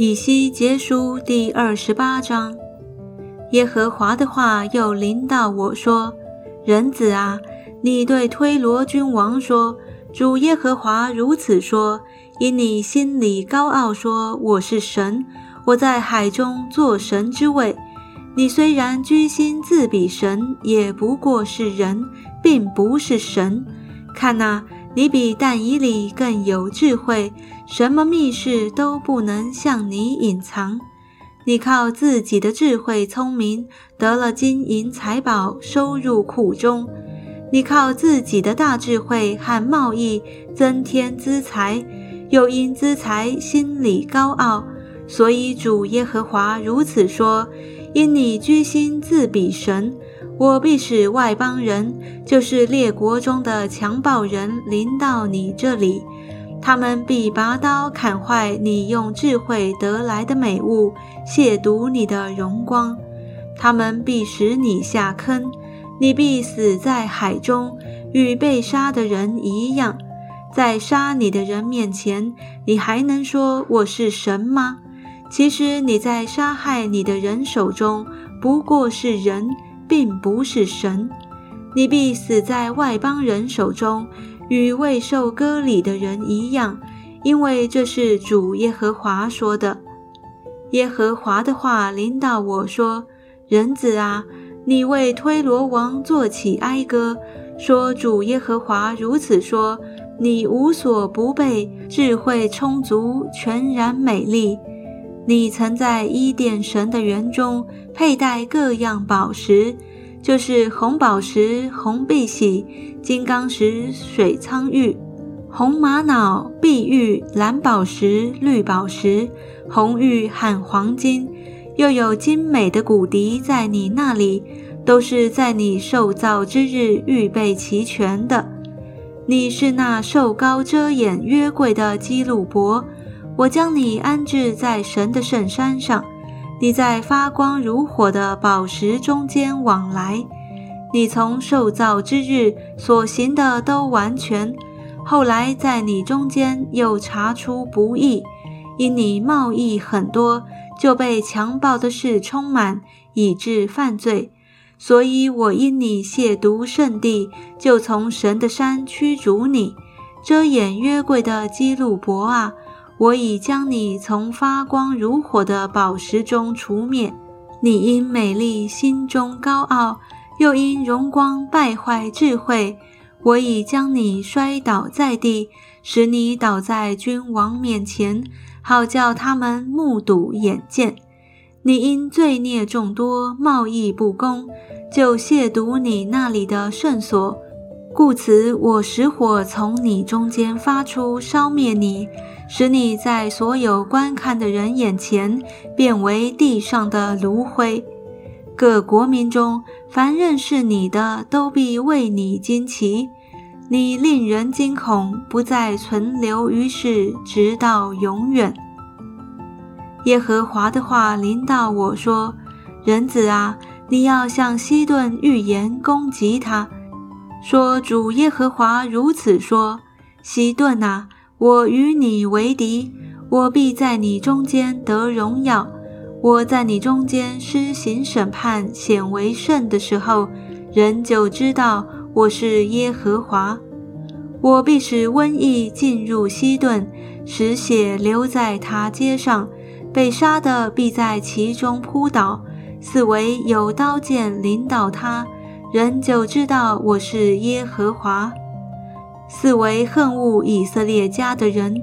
以西结书第二十八章，耶和华的话又临到我说：“人子啊，你对推罗君王说，主耶和华如此说：因你心里高傲，说我是神，我在海中做神之位。你虽然居心自比神，也不过是人，并不是神。看哪。”你比但以里更有智慧，什么密事都不能向你隐藏。你靠自己的智慧聪明，得了金银财宝，收入库中；你靠自己的大智慧和贸易，增添资财，又因资财心里高傲。所以主耶和华如此说：因你居心自比神。我必使外邦人，就是列国中的强暴人，临到你这里。他们必拔刀砍坏你用智慧得来的美物，亵渎你的荣光。他们必使你下坑，你必死在海中，与被杀的人一样。在杀你的人面前，你还能说我是神吗？其实你在杀害你的人手中，不过是人。并不是神，你必死在外邦人手中，与未受割礼的人一样，因为这是主耶和华说的。耶和华的话临到我说：“人子啊，你为推罗王作起哀歌，说主耶和华如此说：你无所不备，智慧充足，全然美丽。你曾在伊甸神的园中。”佩戴各样宝石，就是红宝石、红碧玺、金刚石、水苍玉、红玛瑙、碧玉、蓝宝石、绿宝石、红玉和黄金，又有精美的骨笛在你那里，都是在你受造之日预备齐全的。你是那受高遮掩约柜的基路伯，我将你安置在神的圣山上。你在发光如火的宝石中间往来，你从受造之日所行的都完全。后来在你中间又查出不义，因你贸易很多，就被强暴的事充满，以致犯罪。所以我因你亵渎圣地，就从神的山驱逐你，遮掩约柜的基路伯啊。我已将你从发光如火的宝石中除灭。你因美丽心中高傲，又因荣光败坏智慧。我已将你摔倒在地，使你倒在君王面前，好叫他们目睹眼见。你因罪孽众多，贸易不公，就亵渎你那里的圣所。故此，我使火从你中间发出，烧灭你。使你在所有观看的人眼前变为地上的炉灰，各国民中凡认识你的都必为你惊奇，你令人惊恐，不再存留于世，直到永远。耶和华的话临到我说：“人子啊，你要向西顿预言攻击他，说主耶和华如此说：西顿啊。”我与你为敌，我必在你中间得荣耀。我在你中间施行审判，显为圣的时候，人就知道我是耶和华。我必使瘟疫进入西顿，使血流在他街上，被杀的必在其中扑倒，四围有刀剑临到他，人就知道我是耶和华。四为恨恶以色列家的人，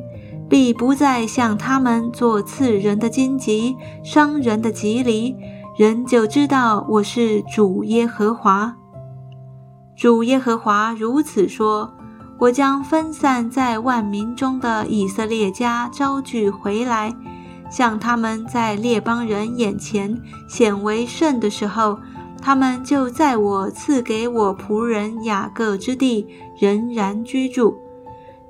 必不再向他们做刺人的荆棘、伤人的棘藜，人就知道我是主耶和华。主耶和华如此说：我将分散在万民中的以色列家招聚回来，向他们在列邦人眼前显为圣的时候。他们就在我赐给我仆人雅各之地仍然居住，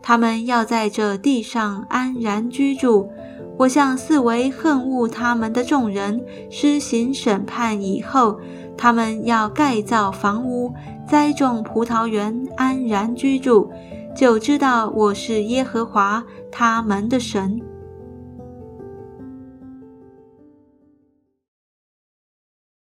他们要在这地上安然居住。我向四围恨恶他们的众人施行审判以后，他们要盖造房屋，栽种葡萄园，安然居住，就知道我是耶和华他们的神。